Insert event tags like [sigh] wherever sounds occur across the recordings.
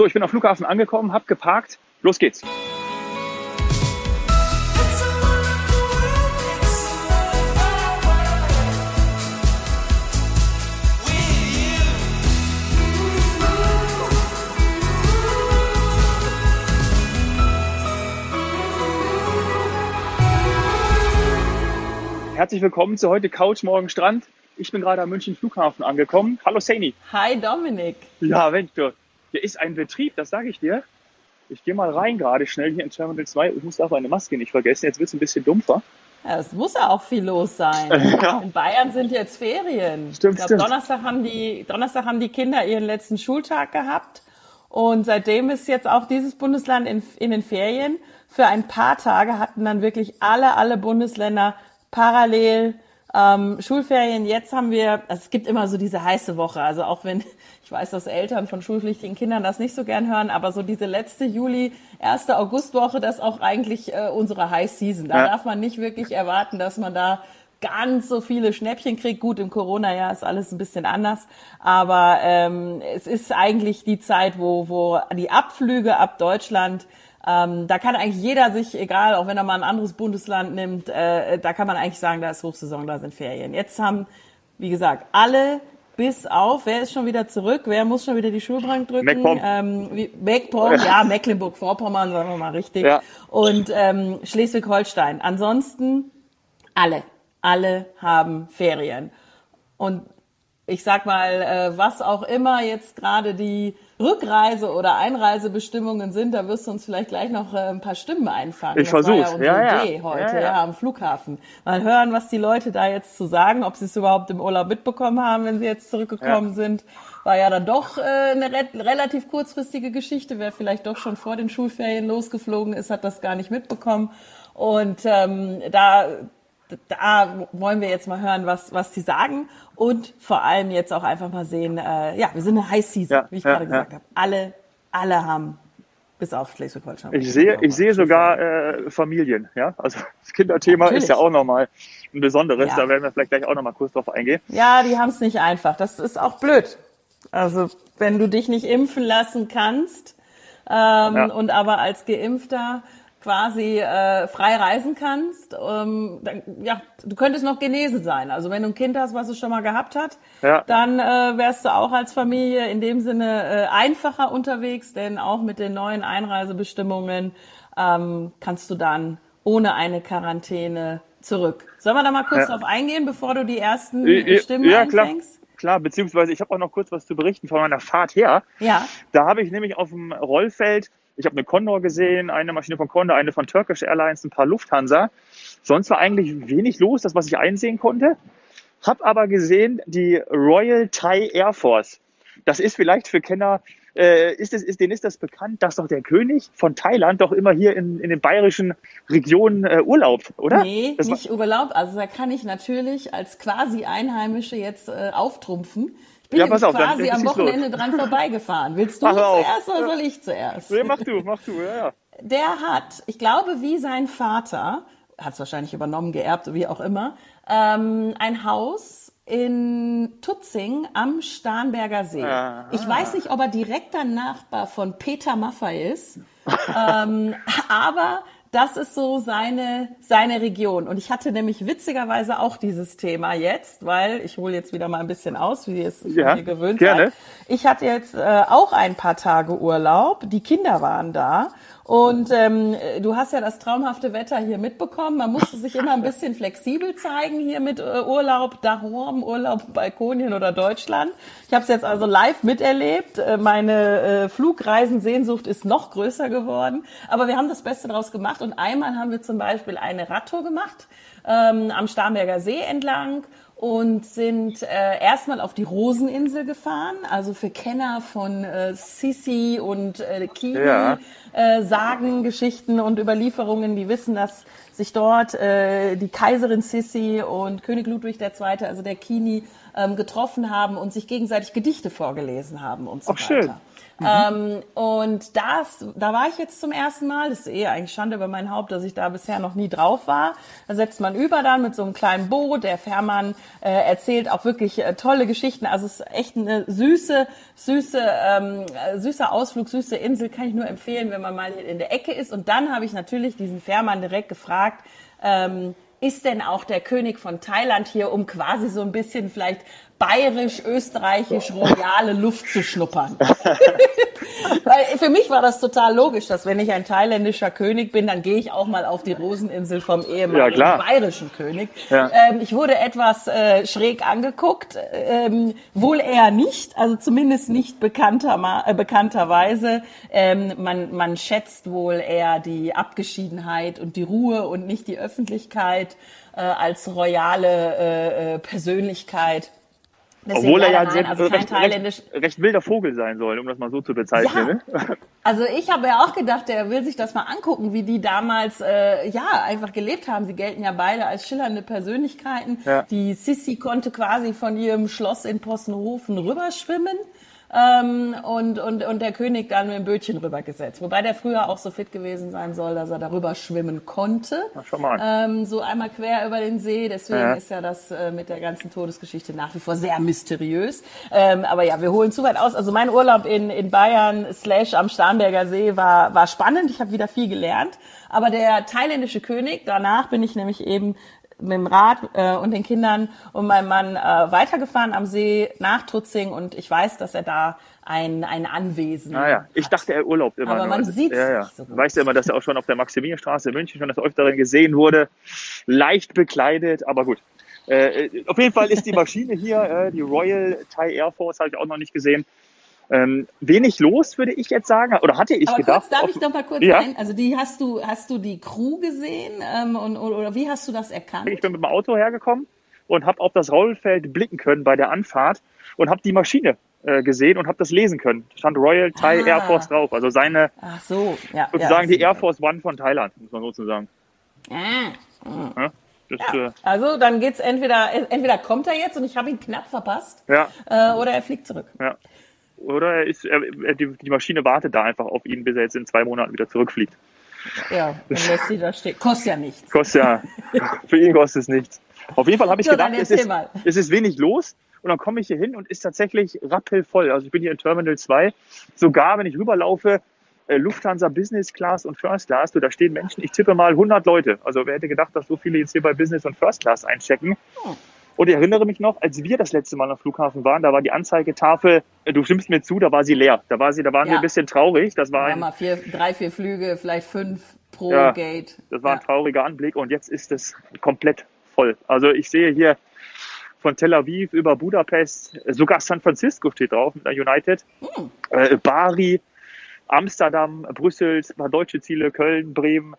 So, ich bin am Flughafen angekommen, hab geparkt. Los geht's. Herzlich willkommen zu heute Couch, morgen Strand. Ich bin gerade am München Flughafen angekommen. Hallo Saini. Hi Dominik. Ja, Mensch, du, hier ist ein Betrieb, das sage ich dir. Ich gehe mal rein gerade schnell hier in Terminal 2. Ich muss aber eine Maske nicht vergessen. Jetzt wird es ein bisschen dumpfer. Ja, es muss ja auch viel los sein. [laughs] Ja. In Bayern sind jetzt Ferien. Stimmt, ich glaube, Donnerstag haben die, Donnerstag haben die Kinder ihren letzten Schultag gehabt. Und seitdem ist jetzt auch dieses Bundesland in, in den Ferien. Für ein paar Tage hatten dann wirklich alle, alle Bundesländer parallel ähm, Schulferien. Jetzt haben wir, also es gibt immer so diese heiße Woche. Also auch wenn [laughs] ich weiß, dass Eltern von schulpflichtigen Kindern das nicht so gern hören, aber so diese letzte Juli, erste Augustwoche, das ist auch eigentlich äh, unsere High Season. Da ja. darf man nicht wirklich erwarten, dass man da ganz so viele Schnäppchen kriegt. Gut, im Corona-Jahr ist alles ein bisschen anders, aber ähm, es ist eigentlich die Zeit, wo, wo die Abflüge ab Deutschland ähm, da kann eigentlich jeder sich, egal, auch wenn er mal ein anderes Bundesland nimmt, äh, da kann man eigentlich sagen, da ist Hochsaison, da sind Ferien. Jetzt haben, wie gesagt, alle bis auf, wer ist schon wieder zurück? Wer muss schon wieder die Schulbank drücken? MacPom. Ähm, MacPom, ja, [laughs] Mecklenburg-Vorpommern, sagen wir mal richtig. Ja. Und ähm, Schleswig-Holstein. Ansonsten alle, alle haben Ferien. Und ich sag mal, äh, was auch immer jetzt gerade die Rückreise- oder Einreisebestimmungen sind, da wirst du uns vielleicht gleich noch äh, ein paar Stimmen einfangen. Ich versuche. Ja, unsere ja, Idee ja. heute ja, ja. am Flughafen. Mal hören, was die Leute da jetzt zu sagen, ob sie es überhaupt im Urlaub mitbekommen haben, wenn sie jetzt zurückgekommen sind. War ja dann doch äh, eine re relativ kurzfristige Geschichte. Wer vielleicht doch schon vor den Schulferien losgeflogen ist, hat das gar nicht mitbekommen. Und ähm, da da wollen wir jetzt mal hören, was, was sie sagen und vor allem jetzt auch einfach mal sehen, äh, ja, wir sind eine High Season, ja, wie ich ja, gerade gesagt habe. Alle, alle haben bis auf Schleswig-Holstein. Ich sehe, ich sehe sogar äh, Familien, ja. Also [laughs] das Kinderthema Natürlich. ist ja auch nochmal ein besonderes. Ja. Da werden wir vielleicht gleich auch nochmal kurz drauf eingehen. Ja, die haben es nicht einfach. Das ist auch blöd. Also wenn du dich nicht impfen lassen kannst ähm, ja. und aber als Geimpfter quasi äh, frei reisen kannst, ähm, dann, ja, du könntest noch genesen sein. Also wenn du ein Kind hast, was es schon mal gehabt hat, ja. dann äh, wärst du auch als Familie in dem Sinne äh, einfacher unterwegs, denn auch mit den neuen Einreisebestimmungen ähm, kannst du dann ohne eine Quarantäne zurück. Sollen wir da mal kurz ja. drauf eingehen, bevor du die ersten Stimmen ja, einfängst? Klar klar, beziehungsweise ich habe auch noch kurz was zu berichten von meiner Fahrt her. Ja. Da habe ich nämlich auf dem Rollfeld ich habe eine Condor gesehen, eine Maschine von Condor, eine von Turkish Airlines, ein paar Lufthansa. Sonst war eigentlich wenig los, das was ich einsehen konnte. Hab aber gesehen die Royal Thai Air Force. Das ist vielleicht für Kenner, äh, ist es, ist, denen ist das bekannt, dass doch der König von Thailand doch immer hier in, in den bayerischen Regionen äh, Urlaub, oder? Nee, das nicht Urlaub. Also da kann ich natürlich als quasi Einheimische jetzt äh, auftrumpfen bin ja, pass auf, quasi am Wochenende los. dran vorbeigefahren. Willst du mach zuerst auf. oder soll ich zuerst? Nee, mach du, mach du, ja, ja. Der hat, ich glaube, wie sein Vater, hat es wahrscheinlich übernommen, geerbt, wie auch immer, ähm, ein Haus in Tutzing am Starnberger See. Aha. Ich weiß nicht, ob er direkter Nachbar von Peter Maffay ist, ähm, [laughs] aber das ist so seine, seine Region. Und ich hatte nämlich witzigerweise auch dieses Thema jetzt, weil ich hole jetzt wieder mal ein bisschen aus, wie ihr es ja, mir gewöhnt gerne. seid. Ich hatte jetzt äh, auch ein paar Tage Urlaub. Die Kinder waren da und ähm, du hast ja das traumhafte Wetter hier mitbekommen. Man musste sich immer ein bisschen flexibel zeigen hier mit äh, Urlaub daheim, Urlaub Balkonien oder Deutschland. Ich habe es jetzt also live miterlebt. Äh, meine äh, Flugreisensehnsucht ist noch größer geworden. Aber wir haben das Beste draus gemacht. Und einmal haben wir zum Beispiel eine Radtour gemacht ähm, am Starnberger See entlang und sind äh, erstmal auf die Roseninsel gefahren. Also für Kenner von äh, Sisi und äh, Kini, ja. äh, Sagen, Geschichten und Überlieferungen, die wissen, dass sich dort äh, die Kaiserin Sisi und König Ludwig II., also der Kini, ähm, getroffen haben und sich gegenseitig Gedichte vorgelesen haben und so Ach, weiter. Schön. Mhm. Ähm, und das, da war ich jetzt zum ersten Mal. Das ist eh eigentlich Schande über mein Haupt, dass ich da bisher noch nie drauf war. Da setzt man über dann mit so einem kleinen Boot. Der Fährmann äh, erzählt auch wirklich äh, tolle Geschichten. Also es ist echt eine süße, süße, ähm, süßer Ausflug, süße Insel. Kann ich nur empfehlen, wenn man mal in der Ecke ist. Und dann habe ich natürlich diesen Fährmann direkt gefragt, ähm, ist denn auch der König von Thailand hier, um quasi so ein bisschen vielleicht bayerisch, österreichisch, royale Luft zu schnuppern. [laughs] Weil für mich war das total logisch, dass wenn ich ein thailändischer König bin, dann gehe ich auch mal auf die Roseninsel vom ehemaligen ja, bayerischen König. Ja. Ähm, ich wurde etwas äh, schräg angeguckt, ähm, wohl eher nicht, also zumindest nicht bekannter, äh, bekannterweise. Ähm, man, man schätzt wohl eher die Abgeschiedenheit und die Ruhe und nicht die Öffentlichkeit äh, als royale äh, äh Persönlichkeit. Deswegen Obwohl er ja nein, also recht, recht, recht, wilder Vogel sein soll, um das mal so zu bezeichnen. Ja. Ne? [laughs] Also ich habe ja auch gedacht, er will sich das mal angucken, wie die damals äh, ja einfach gelebt haben. Sie gelten ja beide als schillernde Persönlichkeiten. Ja. Die Sissi konnte quasi von ihrem Schloss in Possenhofen rüberschwimmen ähm, und, und, und der König dann mit dem Bötchen rübergesetzt. Wobei der früher auch so fit gewesen sein soll, dass er darüber schwimmen konnte. Schon mal. Ähm, so einmal quer über den See. Deswegen ja. ist ja das äh, mit der ganzen Todesgeschichte nach wie vor sehr mysteriös. Ähm, aber ja, wir holen zu weit aus. Also mein Urlaub in, in Bayern slash am Starnberger See war, war spannend. Ich habe wieder viel gelernt. Aber der thailändische König, danach bin ich nämlich eben mit dem Rad äh, und den Kindern und meinem Mann äh, weitergefahren am See nach Tutzing und ich weiß, dass er da ein, ein Anwesen Ah ja, ich dachte, er urlaubt immer. Aber nur. man sieht ja, ja. So Weißt du immer, dass er auch schon auf der Maximilianstraße in München schon das Öfteren gesehen wurde. Leicht bekleidet, aber gut. Äh, auf jeden Fall ist die Maschine hier, äh, die Royal Thai Air Force, habe ich auch noch nicht gesehen. Ähm, wenig los, würde ich jetzt sagen, oder hatte ich Aber gedacht. Kurz, darf ich noch mal kurz ja? rein? Also die hast du, hast du die Crew gesehen ähm, und, oder wie hast du das erkannt? Ich bin mit dem Auto hergekommen und habe auf das Rollfeld blicken können bei der Anfahrt und habe die Maschine äh, gesehen und habe das lesen können. Da stand Royal Thai ah. Air Force drauf, also seine Ach so, ja, sozusagen ja, die Air Force One von Thailand, muss man sozusagen. Ah. Ja, das, ja. Äh, also dann geht's entweder entweder kommt er jetzt und ich habe ihn knapp verpasst, ja. äh, oder er fliegt zurück. Ja. Oder er ist, er, die, die Maschine wartet da einfach auf ihn, bis er jetzt in zwei Monaten wieder zurückfliegt. Ja, dann lässt sie da stehen. Kostet ja nichts. Kostet ja, für ihn kostet es nichts. Auf jeden Fall habe ich so, gedacht, es ist, es ist wenig los. Und dann komme ich hier hin und ist tatsächlich rappelvoll. Also ich bin hier in Terminal 2. Sogar wenn ich rüberlaufe, äh, Lufthansa Business Class und First Class, du, da stehen Menschen, ich tippe mal 100 Leute. Also wer hätte gedacht, dass so viele jetzt hier bei Business und First Class einchecken. Und ich erinnere mich noch, als wir das letzte Mal am Flughafen waren, da war die Anzeigetafel, äh, du stimmst mir zu, da war sie leer. Da war sie, da waren ja. wir ein bisschen traurig. Das war ein, mal vier, drei, vier Flüge, vielleicht fünf pro ja, Gate. Das war ja. ein trauriger Anblick und jetzt ist es komplett voll. Also ich sehe hier von Tel Aviv über Budapest, sogar San Francisco steht drauf mit der United, hm. äh, Bari, Amsterdam, Brüssel, ein paar deutsche Ziele, Köln, Bremen,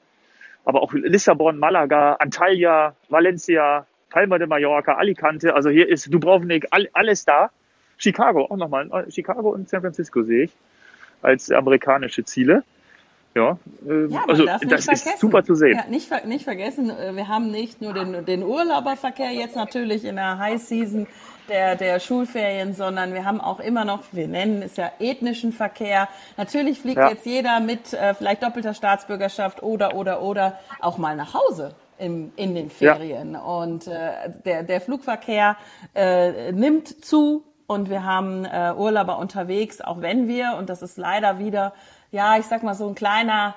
aber auch Lissabon, Malaga, Antalya, Valencia, Palma de Mallorca, Alicante, also hier ist Dubrovnik, alles da. Chicago auch nochmal. Chicago und San Francisco sehe ich als amerikanische Ziele. Ja, äh, ja also das vergessen. ist super zu sehen. Ja, nicht, nicht vergessen, äh, wir haben nicht nur den, den Urlauberverkehr jetzt natürlich in der High Season der, der Schulferien, sondern wir haben auch immer noch, wir nennen es ja ethnischen Verkehr. Natürlich fliegt ja. jetzt jeder mit äh, vielleicht doppelter Staatsbürgerschaft oder, oder, oder auch mal nach Hause im, in den Ferien. Ja. Und äh, der, der Flugverkehr äh, nimmt zu und wir haben äh, Urlauber unterwegs, auch wenn wir, und das ist leider wieder, ja, ich sag mal so ein kleiner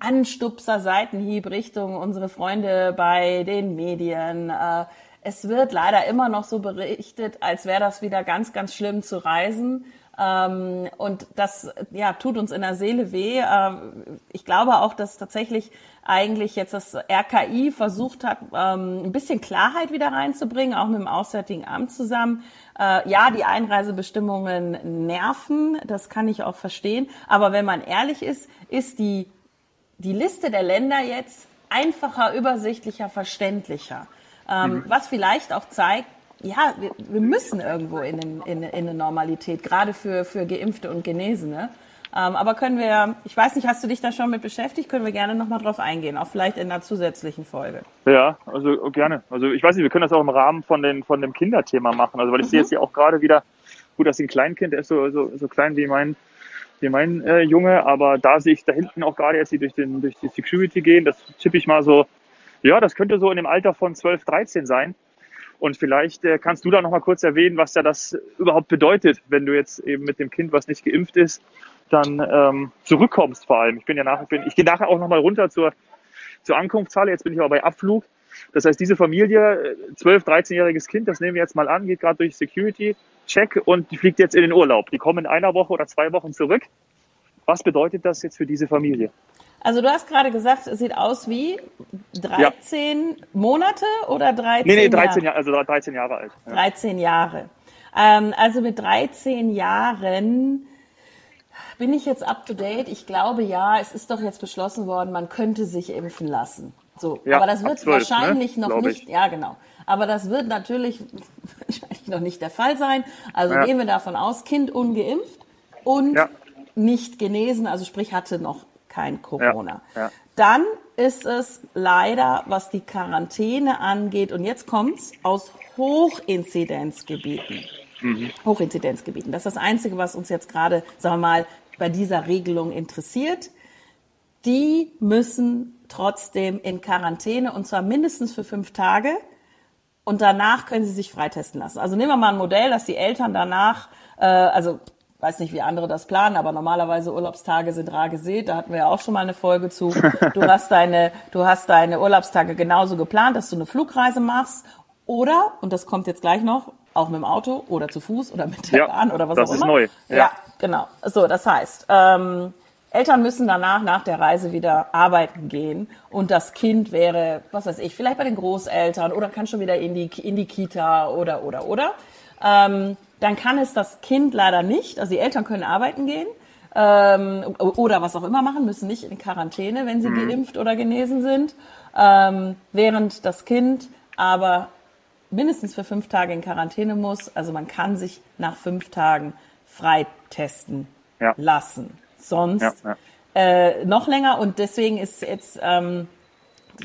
Anstupser, Seitenhieb Richtung unsere Freunde bei den Medien. Äh, es wird leider immer noch so berichtet, als wäre das wieder ganz, ganz schlimm zu reisen. Ähm, und das ja, tut uns in der Seele weh. Ähm, ich glaube auch, dass tatsächlich eigentlich jetzt das RKI versucht hat, ähm, ein bisschen Klarheit wieder reinzubringen, auch mit dem Auswärtigen Amt zusammen. Äh, ja, die Einreisebestimmungen nerven, das kann ich auch verstehen. Aber wenn man ehrlich ist, ist die, die Liste der Länder jetzt einfacher, übersichtlicher, verständlicher. Ähm, mhm. Was vielleicht auch zeigt, ja, wir, wir müssen irgendwo in, in, in eine Normalität, gerade für, für Geimpfte und Genesene. Ähm, aber können wir, ich weiß nicht, hast du dich da schon mit beschäftigt? Können wir gerne nochmal drauf eingehen, auch vielleicht in einer zusätzlichen Folge. Ja, also gerne. Also ich weiß nicht, wir können das auch im Rahmen von, den, von dem Kinderthema machen. Also weil ich mhm. sehe jetzt hier auch gerade wieder, gut, dass ein Kleinkind, der ist so, so, so klein wie mein, wie mein äh, Junge, aber da sehe ich da hinten auch gerade jetzt die durch, den, durch die Security gehen, das tippe ich mal so, ja, das könnte so in dem Alter von 12, 13 sein. Und vielleicht äh, kannst du da noch mal kurz erwähnen, was da das überhaupt bedeutet, wenn du jetzt eben mit dem Kind, was nicht geimpft ist, dann ähm, zurückkommst vor allem. Ich bin ja nachher, bin, ich gehe nachher auch noch mal runter zur, zur Ankunftshalle. Jetzt bin ich aber bei Abflug. Das heißt, diese Familie, 12, 13-jähriges Kind, das nehmen wir jetzt mal an, geht gerade durch Security, Check und die fliegt jetzt in den Urlaub. Die kommen in einer Woche oder zwei Wochen zurück. Was bedeutet das jetzt für diese Familie? Also du hast gerade gesagt, es sieht aus wie 13 ja. Monate oder 13 Nee, nee, 13 Jahre, also 13 Jahre alt. Ja. 13 Jahre. Ähm, also mit 13 Jahren bin ich jetzt up to date? Ich glaube ja, es ist doch jetzt beschlossen worden, man könnte sich impfen lassen. So, ja, aber das wird 12, ne, wahrscheinlich ne? noch nicht, ja genau. Aber das wird natürlich [laughs] wahrscheinlich noch nicht der Fall sein. Also ja. gehen wir davon aus, Kind ungeimpft und ja. nicht genesen, also sprich hatte noch kein Corona. Dann ist es leider, was die Quarantäne angeht, und jetzt kommt's aus Hochinzidenzgebieten. Mhm. Hochinzidenzgebieten. Das ist das Einzige, was uns jetzt gerade, sagen wir mal, bei dieser Regelung interessiert. Die müssen trotzdem in Quarantäne und zwar mindestens für fünf Tage. Und danach können sie sich freitesten lassen. Also nehmen wir mal ein Modell, dass die Eltern danach, äh, also weiß nicht, wie andere das planen, aber normalerweise Urlaubstage sind rar gesät. Da hatten wir ja auch schon mal eine Folge zu. Du [laughs] hast deine, du hast deine Urlaubstage genauso geplant, dass du eine Flugreise machst. Oder, und das kommt jetzt gleich noch, auch mit dem Auto oder zu Fuß oder mit der ja, Bahn oder was auch immer. Das ist neu. Ja. ja, genau. So, das heißt, ähm, Eltern müssen danach nach der Reise wieder arbeiten gehen und das Kind wäre, was weiß ich, vielleicht bei den Großeltern oder kann schon wieder in die, in die Kita oder, oder, oder. Ähm, dann kann es das Kind leider nicht. Also die Eltern können arbeiten gehen ähm, oder was auch immer machen, müssen nicht in Quarantäne, wenn sie mhm. geimpft oder genesen sind, ähm, während das Kind aber mindestens für fünf Tage in Quarantäne muss. Also man kann sich nach fünf Tagen freitesten ja. lassen. Sonst ja, ja. Äh, noch länger und deswegen ist jetzt ähm,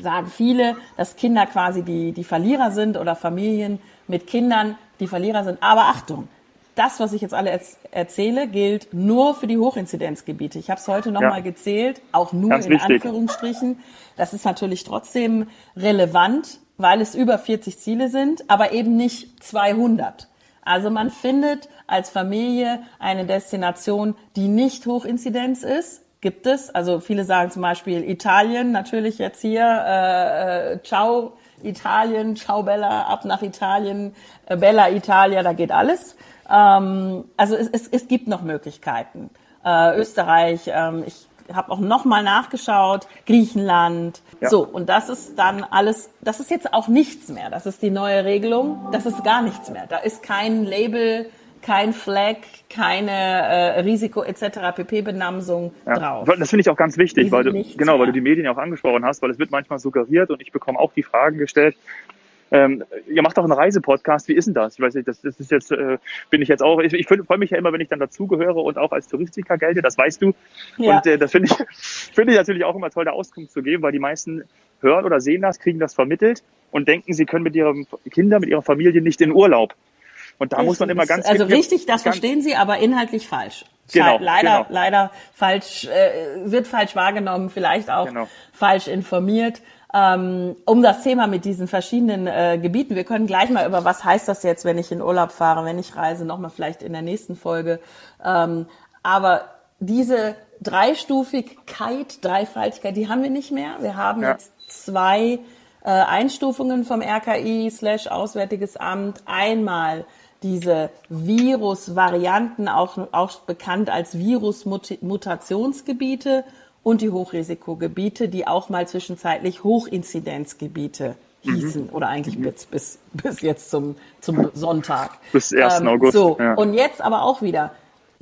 sagen viele, dass Kinder quasi die die Verlierer sind oder Familien mit Kindern die Verlierer sind. Aber Achtung, das, was ich jetzt alle erzähle, gilt nur für die Hochinzidenzgebiete. Ich habe es heute nochmal ja. gezählt, auch nur Ganz in wichtig. Anführungsstrichen. Das ist natürlich trotzdem relevant, weil es über 40 Ziele sind, aber eben nicht 200. Also man findet als Familie eine Destination, die nicht Hochinzidenz ist. Gibt es. Also viele sagen zum Beispiel Italien, natürlich jetzt hier, äh, äh, ciao Italien, ciao Bella, ab nach Italien, äh, Bella Italia, da geht alles. Ähm, also es, es, es gibt noch Möglichkeiten. Äh, Österreich, ähm, ich habe auch nochmal nachgeschaut, Griechenland. Ja. So, und das ist dann alles, das ist jetzt auch nichts mehr. Das ist die neue Regelung. Das ist gar nichts mehr. Da ist kein Label, kein Flag, keine äh, Risiko etc. pp-Benamsung ja. drauf. Das finde ich auch ganz wichtig, weil du, genau, mehr. weil du die Medien auch angesprochen hast, weil es wird manchmal suggeriert und ich bekomme auch die Fragen gestellt, ähm, ihr macht auch einen Reisepodcast. Wie ist denn das? Ich weiß nicht, das, das ist jetzt, äh, bin ich jetzt auch, ich, ich freue mich ja immer, wenn ich dann dazugehöre und auch als Touristiker gelte, das weißt du. Ja. Und äh, das finde ich, [laughs] finde ich natürlich auch immer toll, da Auskunft zu geben, weil die meisten hören oder sehen das, kriegen das vermittelt und denken, sie können mit ihren Kindern, mit ihrer Familie nicht in Urlaub. Und da richtig. muss man immer ganz Also richtig, das verstehen Sie, aber inhaltlich falsch. Genau, leider, genau. leider falsch, äh, wird falsch wahrgenommen, vielleicht auch genau. falsch informiert ähm, um das Thema mit diesen verschiedenen äh, Gebieten. Wir können gleich mal über was heißt das jetzt, wenn ich in Urlaub fahre, wenn ich reise, nochmal vielleicht in der nächsten Folge. Ähm, aber diese Dreistufigkeit, Dreifaltigkeit, die haben wir nicht mehr. Wir haben ja. jetzt zwei äh, Einstufungen vom RKI slash Auswärtiges Amt. Einmal diese Virusvarianten, auch, auch bekannt als Virusmutationsgebiete und die Hochrisikogebiete, die auch mal zwischenzeitlich Hochinzidenzgebiete hießen mhm. oder eigentlich mhm. bis, bis, bis jetzt zum, zum Sonntag. Bis 1. Ähm, August. So, ja. und jetzt aber auch wieder.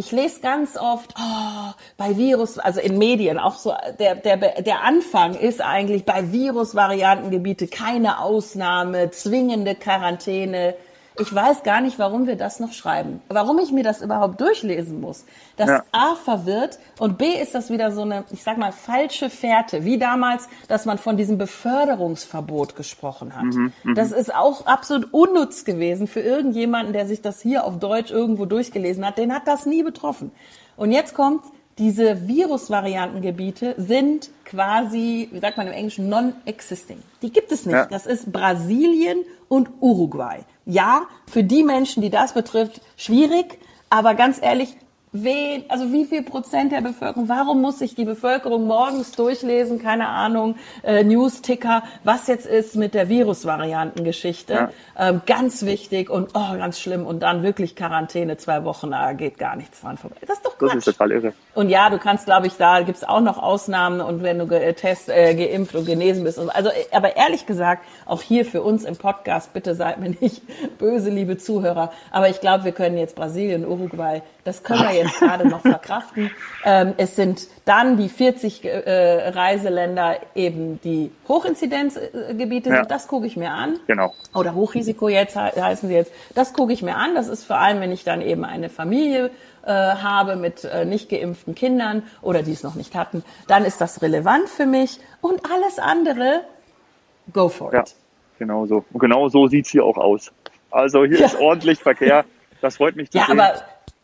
Ich lese ganz oft, oh, bei Virus, also in Medien, auch so, der, der, der Anfang ist eigentlich bei Virusvariantengebiete keine Ausnahme, zwingende Quarantäne, ich weiß gar nicht, warum wir das noch schreiben. Warum ich mir das überhaupt durchlesen muss. Das ja. A verwirrt und B ist das wieder so eine, ich sag mal, falsche Fährte. Wie damals, dass man von diesem Beförderungsverbot gesprochen hat. Mhm, mhm, das ist auch absolut unnütz gewesen für irgendjemanden, der sich das hier auf Deutsch irgendwo durchgelesen hat. Den hat das nie betroffen. Und jetzt kommt diese Virusvariantengebiete sind quasi, wie sagt man im Englischen, non-existing. Die gibt es nicht. Ja. Das ist Brasilien und Uruguay. Ja, für die Menschen, die das betrifft, schwierig. Aber ganz ehrlich, wen, also wie viel Prozent der Bevölkerung, warum muss sich die Bevölkerung morgens durchlesen, keine Ahnung, äh, News-Ticker, was jetzt ist mit der Virusvariantengeschichte. Ja. Ähm, ganz wichtig und oh, ganz schlimm und dann wirklich Quarantäne, zwei Wochen, da geht gar nichts dran vorbei. Das ist doch Quatsch. Das ist total irre. Und ja, du kannst, glaube ich, da gibt's auch noch Ausnahmen und wenn du getest, äh, geimpft und genesen bist. Und, also, aber ehrlich gesagt, auch hier für uns im Podcast, bitte seid mir nicht [laughs] böse, liebe Zuhörer, aber ich glaube, wir können jetzt Brasilien, Uruguay, das können wir jetzt gerade noch verkraften. Ähm, es sind dann die 40 äh, Reiseländer eben die Hochinzidenzgebiete ja. sind. Das gucke ich mir an. Genau. Oder Hochrisiko jetzt heißen sie jetzt. Das gucke ich mir an. Das ist vor allem, wenn ich dann eben eine Familie äh, habe mit äh, nicht geimpften Kindern oder die es noch nicht hatten, dann ist das relevant für mich. Und alles andere, go for it. Ja, genau so. Und genau so sieht's hier auch aus. Also hier ja. ist ordentlich Verkehr. Das freut mich zu ja, sehen. Aber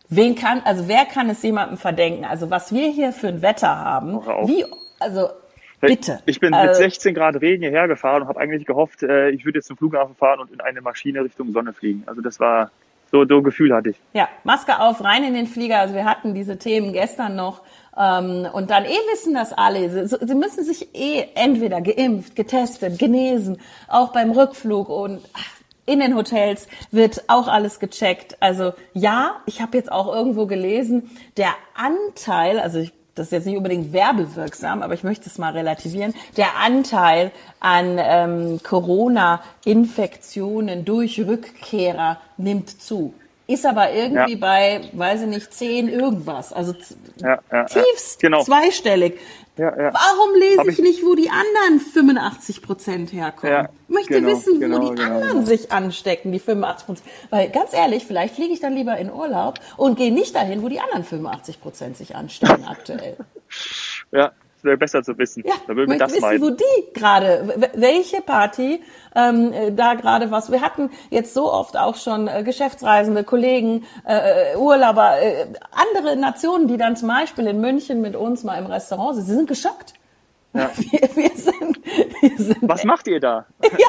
Wen kann, also wer kann es jemandem verdenken? Also was wir hier für ein Wetter haben, wie, also bitte. Ich bin mit 16 äh, Grad Regen hierher gefahren und habe eigentlich gehofft, äh, ich würde jetzt zum Flughafen fahren und in eine Maschine Richtung Sonne fliegen. Also das war so, so Gefühl hatte ich. Ja, Maske auf, rein in den Flieger. Also wir hatten diese Themen gestern noch. Ähm, und dann eh wissen das alle. Sie, sie müssen sich eh entweder geimpft, getestet, genesen, auch beim Rückflug und ach, in den Hotels wird auch alles gecheckt. Also ja, ich habe jetzt auch irgendwo gelesen, der Anteil, also ich, das ist jetzt nicht unbedingt werbewirksam, aber ich möchte es mal relativieren, der Anteil an ähm, Corona-Infektionen durch Rückkehrer nimmt zu. Ist aber irgendwie ja. bei, weiß ich nicht, zehn irgendwas. Also ja, ja, tiefst genau. zweistellig. Ja, ja. Warum lese ich, ich, nicht, wo die anderen 85 Prozent herkommen? Ja, ich möchte genau, wissen, genau, wo die genau, anderen genau. sich anstecken, die 85 Prozent. Weil ganz ehrlich, vielleicht fliege ich dann lieber in Urlaub und gehe nicht dahin, wo die anderen 85 Prozent sich anstecken aktuell. [laughs] Ja, wäre besser zu wissen. Ja, da würden wir das wissen, meinen. wo die gerade, welche Party ähm, äh, da gerade was. Wir hatten jetzt so oft auch schon äh, Geschäftsreisende, Kollegen, äh, äh, Urlauber, äh, andere Nationen, die dann zum Beispiel in München mit uns mal im Restaurant sind. Sie sind geschockt. Ja. [laughs] Wir, wir, sind, wir sind Was macht ihr da? [laughs] ja,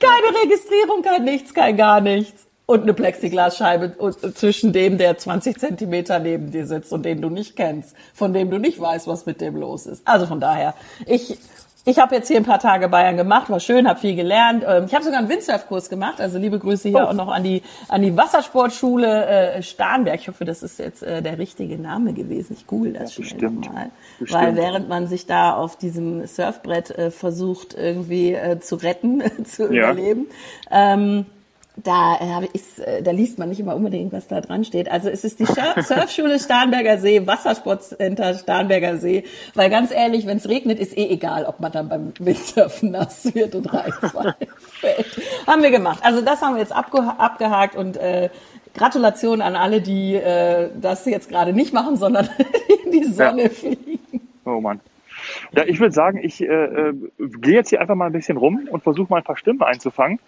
keine Registrierung, kein nichts, kein gar nichts und eine Plexiglasscheibe zwischen dem, der 20 Zentimeter neben dir sitzt und den du nicht kennst, von dem du nicht weißt, was mit dem los ist. Also von daher, ich ich habe jetzt hier ein paar Tage Bayern gemacht, war schön, habe viel gelernt. Ähm, ich habe sogar einen Windsurfkurs gemacht, also liebe Grüße hier oh. auch noch an die an die Wassersportschule äh, Starnberg. Ich hoffe, das ist jetzt äh, der richtige Name gewesen. Ich google das ja, schnell nochmal, weil während man sich da auf diesem Surfbrett äh, versucht irgendwie äh, zu retten, [laughs] zu ja. überleben. Ähm, da, äh, ist, äh, da liest man nicht immer unbedingt, was da dran steht. Also es ist die [laughs] Surfschule Starnberger See, Wassersportcenter Starnberger See. Weil ganz ehrlich, wenn es regnet, ist eh egal, ob man dann beim Windsurfen nass wird und reinfällt. [laughs] haben wir gemacht. Also das haben wir jetzt abge abgehakt und äh, Gratulation an alle, die äh, das jetzt gerade nicht machen, sondern [laughs] in die Sonne ja. fliegen. Oh Mann. Ja, ich würde sagen, ich äh, äh, gehe jetzt hier einfach mal ein bisschen rum und versuche mal ein paar Stimmen einzufangen.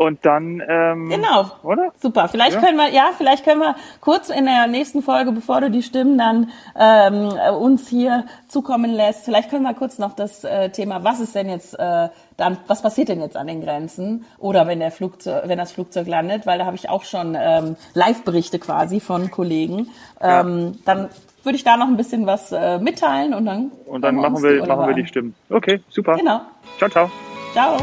Und dann, ähm, genau, oder? Super. Vielleicht ja. können wir, ja, vielleicht können wir kurz in der nächsten Folge, bevor du die Stimmen dann ähm, uns hier zukommen lässt, vielleicht können wir kurz noch das äh, Thema, was ist denn jetzt äh, dann, was passiert denn jetzt an den Grenzen oder wenn der Flugzeug, wenn das Flugzeug landet, weil da habe ich auch schon ähm, Live-Berichte quasi von Kollegen. Ähm, ja. Dann würde ich da noch ein bisschen was äh, mitteilen und dann und dann machen wir machen wir die Stimmen. Okay, super. Genau. Ciao, ciao. Ciao.